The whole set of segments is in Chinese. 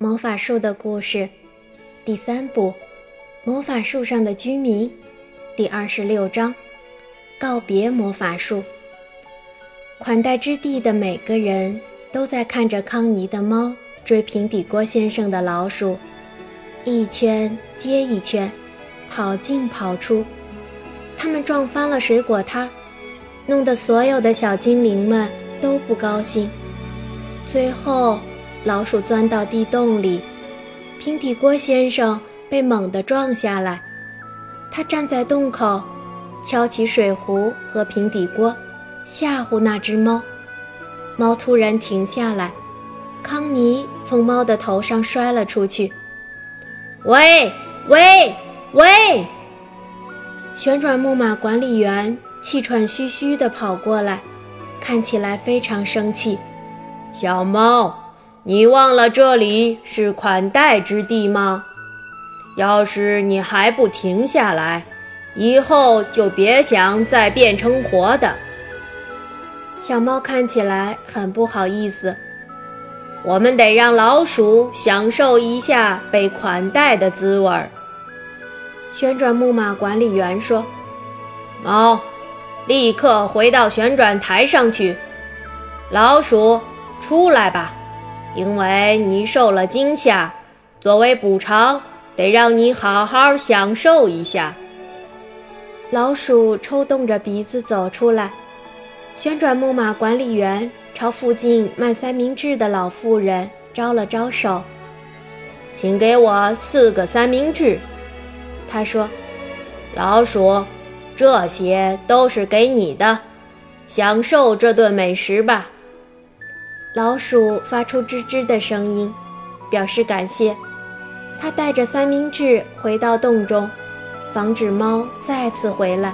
魔法树的故事，第三部《魔法树上的居民》，第二十六章：告别魔法树。款待之地的每个人都在看着康妮的猫追平底锅先生的老鼠，一圈接一圈，跑进跑出。他们撞翻了水果摊，弄得所有的小精灵们都不高兴。最后。老鼠钻到地洞里，平底锅先生被猛地撞下来。他站在洞口，敲起水壶和平底锅，吓唬那只猫。猫突然停下来，康妮从猫的头上摔了出去。喂喂喂！旋转木马管理员气喘吁吁地跑过来，看起来非常生气。小猫。你忘了这里是款待之地吗？要是你还不停下来，以后就别想再变成活的。小猫看起来很不好意思。我们得让老鼠享受一下被款待的滋味儿。旋转木马管理员说：“猫，立刻回到旋转台上去。老鼠，出来吧。”因为你受了惊吓，作为补偿，得让你好好享受一下。老鼠抽动着鼻子走出来，旋转木马管理员朝附近卖三明治的老妇人招了招手：“请给我四个三明治。”他说：“老鼠，这些都是给你的，享受这顿美食吧。”老鼠发出吱吱的声音，表示感谢。它带着三明治回到洞中，防止猫再次回来。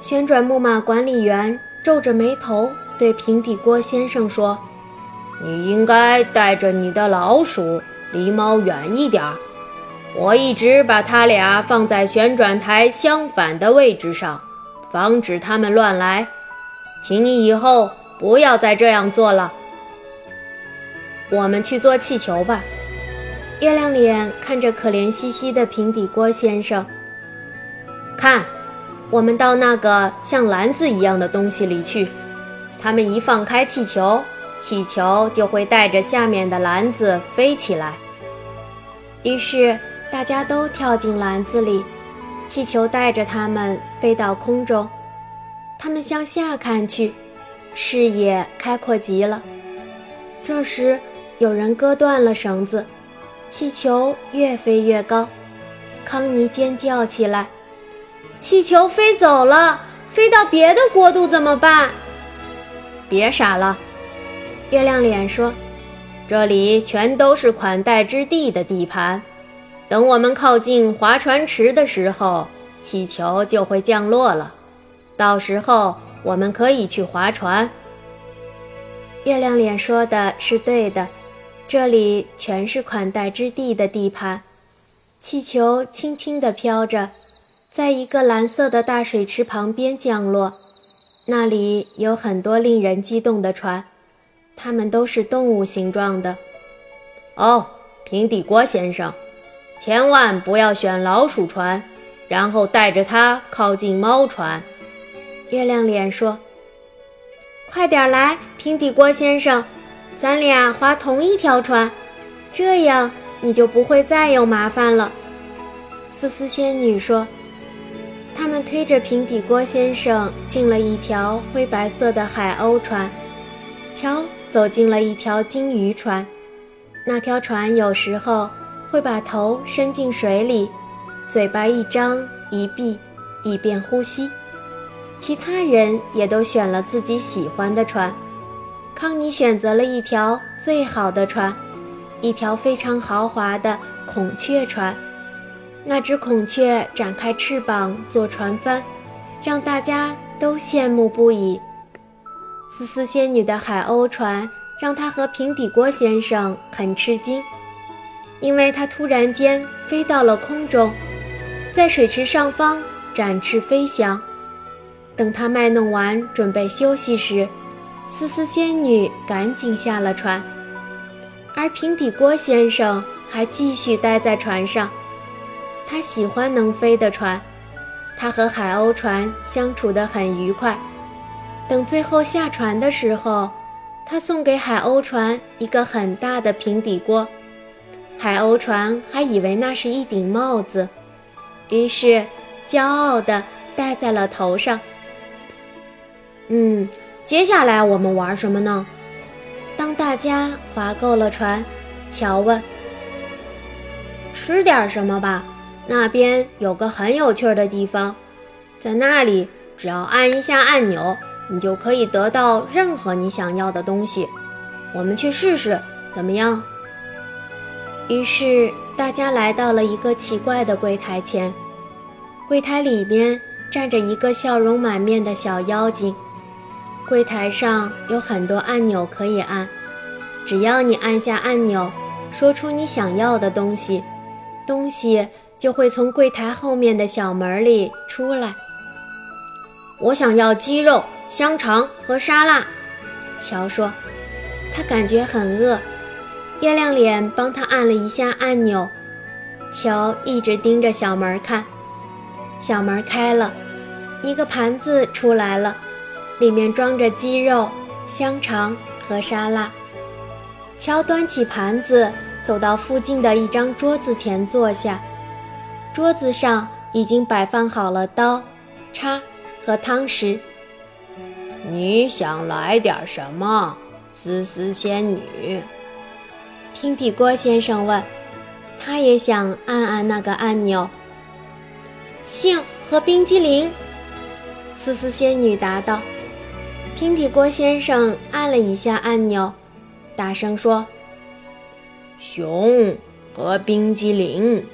旋转木马管理员皱着眉头对平底锅先生说：“你应该带着你的老鼠离猫远一点。我一直把它俩放在旋转台相反的位置上，防止它们乱来。请你以后。”不要再这样做了。我们去做气球吧。月亮脸看着可怜兮兮的平底锅先生，看，我们到那个像篮子一样的东西里去。他们一放开气球，气球就会带着下面的篮子飞起来。于是大家都跳进篮子里，气球带着他们飞到空中。他们向下看去。视野开阔极了。这时，有人割断了绳子，气球越飞越高。康妮尖叫起来：“气球飞走了，飞到别的国度怎么办？”别傻了，月亮脸说：“这里全都是款待之地的地盘。等我们靠近划船池的时候，气球就会降落了。到时候。”我们可以去划船。月亮脸说的是对的，这里全是款待之地的地盘。气球轻轻地飘着，在一个蓝色的大水池旁边降落。那里有很多令人激动的船，它们都是动物形状的。哦，平底锅先生，千万不要选老鼠船，然后带着它靠近猫船。月亮脸说：“快点来，平底锅先生，咱俩划同一条船，这样你就不会再有麻烦了。”思思仙女说：“他们推着平底锅先生进了一条灰白色的海鸥船，瞧，走进了一条鲸鱼船。那条船有时候会把头伸进水里，嘴巴一张一闭，以便呼吸。”其他人也都选了自己喜欢的船，康妮选择了一条最好的船，一条非常豪华的孔雀船。那只孔雀展开翅膀做船帆，让大家都羡慕不已。思思仙女的海鸥船让她和平底锅先生很吃惊，因为它突然间飞到了空中，在水池上方展翅飞翔。等他卖弄完，准备休息时，思思仙女赶紧下了船，而平底锅先生还继续待在船上。他喜欢能飞的船，他和海鸥船相处得很愉快。等最后下船的时候，他送给海鸥船一个很大的平底锅，海鸥船还以为那是一顶帽子，于是骄傲地戴在了头上。嗯，接下来我们玩什么呢？当大家划够了船，乔问：“吃点什么吧。”那边有个很有趣的地方，在那里只要按一下按钮，你就可以得到任何你想要的东西。我们去试试，怎么样？于是大家来到了一个奇怪的柜台前，柜台里面站着一个笑容满面的小妖精。柜台上有很多按钮可以按，只要你按下按钮，说出你想要的东西，东西。就会从柜台后面的小门里出来。我想要鸡肉、香肠和沙拉。乔说，他感觉很饿。月亮脸帮他按了一下按钮。乔一直盯着小门看。小门开了，一个盘子出来了，里面装着鸡肉、香肠和沙拉。乔端起盘子，走到附近的一张桌子前坐下。桌子上已经摆放好了刀、叉和汤匙。你想来点什么，思思仙女？平底锅先生问。他也想按按那个按钮。杏和冰激凌，思思仙女答道。平底锅先生按了一下按钮，大声说：“熊和冰激凌。”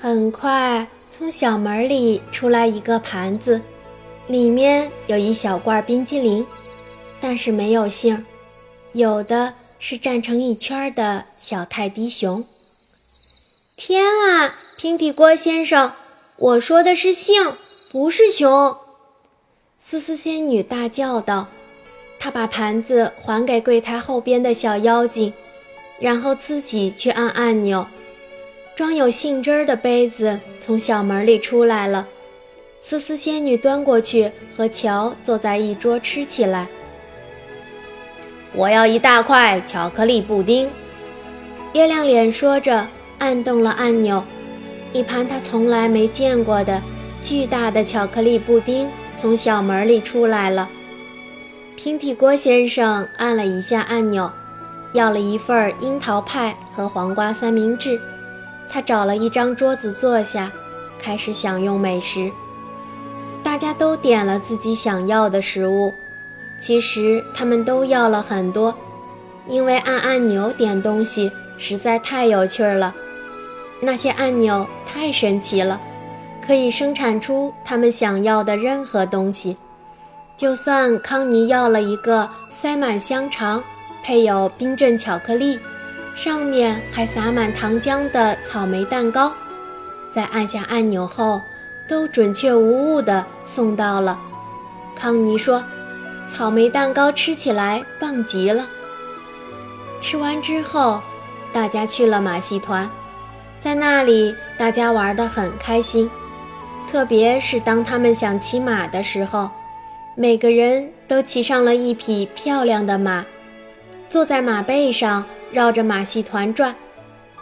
很快，从小门里出来一个盘子，里面有一小罐冰激凌，但是没有杏，有的是站成一圈的小泰迪熊。天啊，平底锅先生，我说的是杏，不是熊！丝丝仙女大叫道。她把盘子还给柜台后边的小妖精，然后自己去按按钮。装有杏汁儿的杯子从小门里出来了，丝丝仙女端过去，和乔坐在一桌吃起来。我要一大块巧克力布丁。月亮脸说着，按动了按钮，一盘他从来没见过的巨大的巧克力布丁从小门里出来了。平底锅先生按了一下按钮，要了一份樱桃派和黄瓜三明治。他找了一张桌子坐下，开始享用美食。大家都点了自己想要的食物，其实他们都要了很多，因为按按钮点东西实在太有趣了。那些按钮太神奇了，可以生产出他们想要的任何东西。就算康妮要了一个塞满香肠、配有冰镇巧克力。上面还撒满糖浆的草莓蛋糕，在按下按钮后，都准确无误地送到了。康妮说：“草莓蛋糕吃起来棒极了。”吃完之后，大家去了马戏团，在那里大家玩得很开心，特别是当他们想骑马的时候，每个人都骑上了一匹漂亮的马，坐在马背上。绕着马戏团转，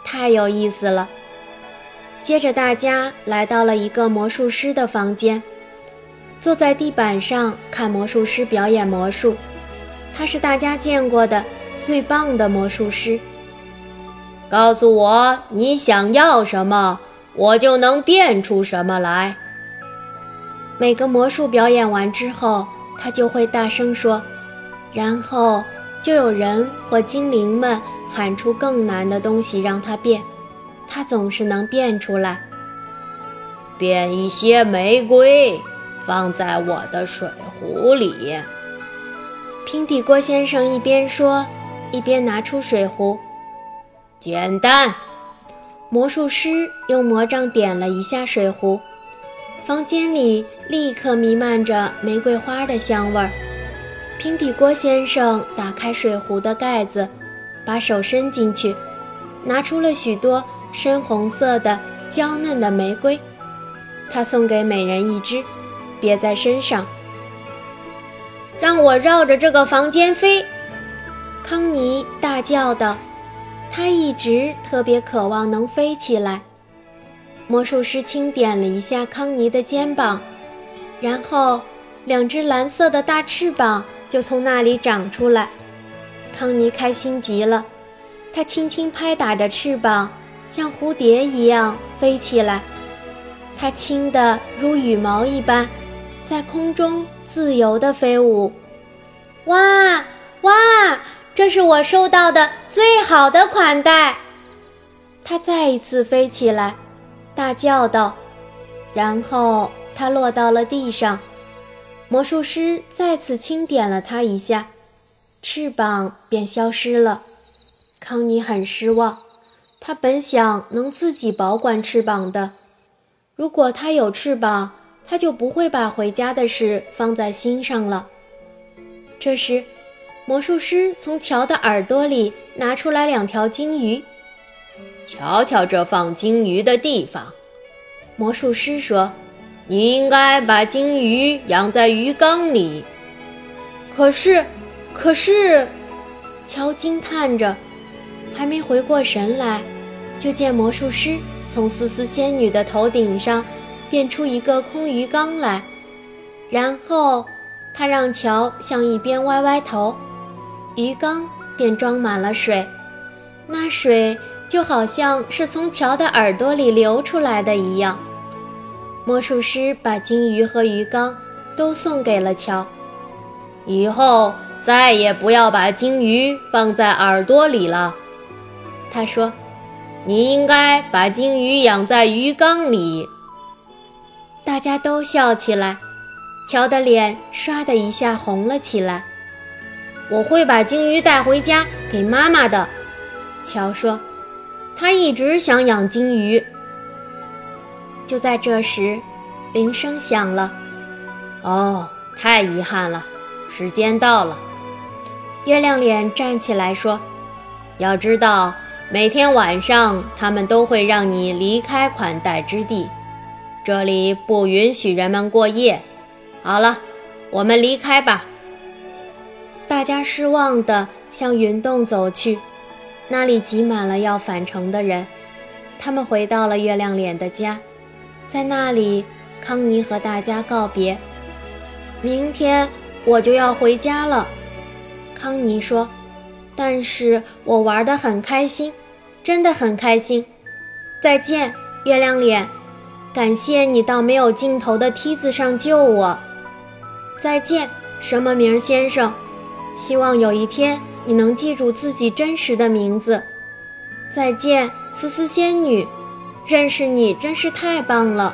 太有意思了。接着，大家来到了一个魔术师的房间，坐在地板上看魔术师表演魔术。他是大家见过的最棒的魔术师。告诉我你想要什么，我就能变出什么来。每个魔术表演完之后，他就会大声说，然后就有人或精灵们。喊出更难的东西让他变，他总是能变出来。变一些玫瑰，放在我的水壶里。平底锅先生一边说，一边拿出水壶。简单。魔术师用魔杖点了一下水壶，房间里立刻弥漫着玫瑰花的香味儿。平底锅先生打开水壶的盖子。把手伸进去，拿出了许多深红色的娇嫩的玫瑰。他送给每人一支，别在身上。让我绕着这个房间飞！康妮大叫道。他一直特别渴望能飞起来。魔术师轻点了一下康妮的肩膀，然后两只蓝色的大翅膀就从那里长出来。康妮开心极了，她轻轻拍打着翅膀，像蝴蝶一样飞起来。它轻得如羽毛一般，在空中自由地飞舞。哇哇！这是我收到的最好的款待。它再一次飞起来，大叫道，然后它落到了地上。魔术师再次轻点了它一下，翅膀便消失了。康妮很失望，他本想能自己保管翅膀的。如果他有翅膀，他就不会把回家的事放在心上了。这时，魔术师从乔的耳朵里拿出来两条金鱼。瞧瞧这放金鱼的地方，魔术师说：“你应该把金鱼养在鱼缸里。”可是，可是，乔惊叹着，还没回过神来，就见魔术师。从丝丝仙女的头顶上变出一个空鱼缸来，然后他让乔向一边歪歪头，鱼缸便装满了水，那水就好像是从乔的耳朵里流出来的一样。魔术师把金鱼和鱼缸都送给了乔，以后再也不要把金鱼放在耳朵里了，他说。你应该把金鱼养在鱼缸里。大家都笑起来，乔的脸唰的一下红了起来。我会把金鱼带回家给妈妈的，乔说，他一直想养金鱼。就在这时，铃声响了。哦，太遗憾了，时间到了。月亮脸站起来说：“要知道。”每天晚上，他们都会让你离开款待之地，这里不允许人们过夜。好了，我们离开吧。家失望地向云洞走去，那里挤满了要返程的人。他们回到了月亮脸的家，在那里，康妮和大家告别。明天我就要回家了，康妮说。但是我玩得很开心，真的很开心。再见，月亮脸，感谢你到没有尽头的梯子上救我。再见，什么名先生，希望有一天你能记住自己真实的名字。再见，思思仙女，认识你真是太棒了。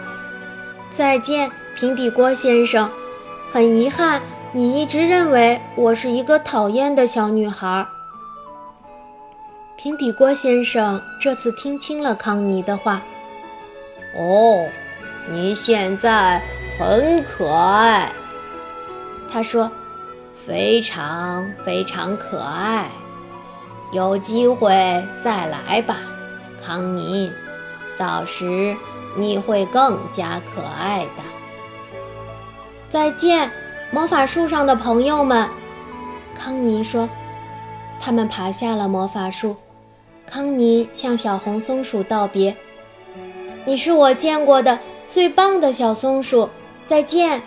再见，平底锅先生，很遗憾你一直认为我是一个讨厌的小女孩。平底锅先生这次听清了康妮的话。哦，你现在很可爱，他说，非常非常可爱。有机会再来吧，康妮，到时你会更加可爱的。再见，魔法树上的朋友们，康妮说。他们爬下了魔法树。康妮向小红松鼠道别：“你是我见过的最棒的小松鼠，再见。”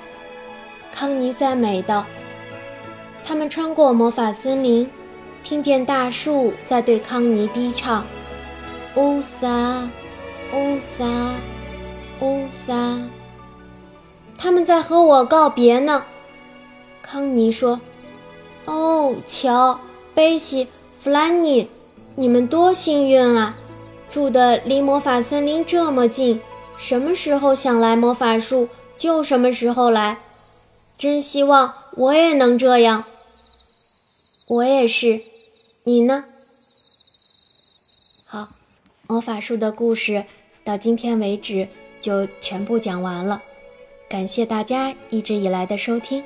康妮赞美道。他们穿过魔法森林，听见大树在对康妮低唱：“乌撒，乌撒，乌撒。”他们在和我告别呢。康妮说：“哦，乔，贝西，弗兰尼。”你们多幸运啊，住的离魔法森林这么近，什么时候想来魔法树就什么时候来。真希望我也能这样。我也是，你呢？好，魔法树的故事到今天为止就全部讲完了，感谢大家一直以来的收听。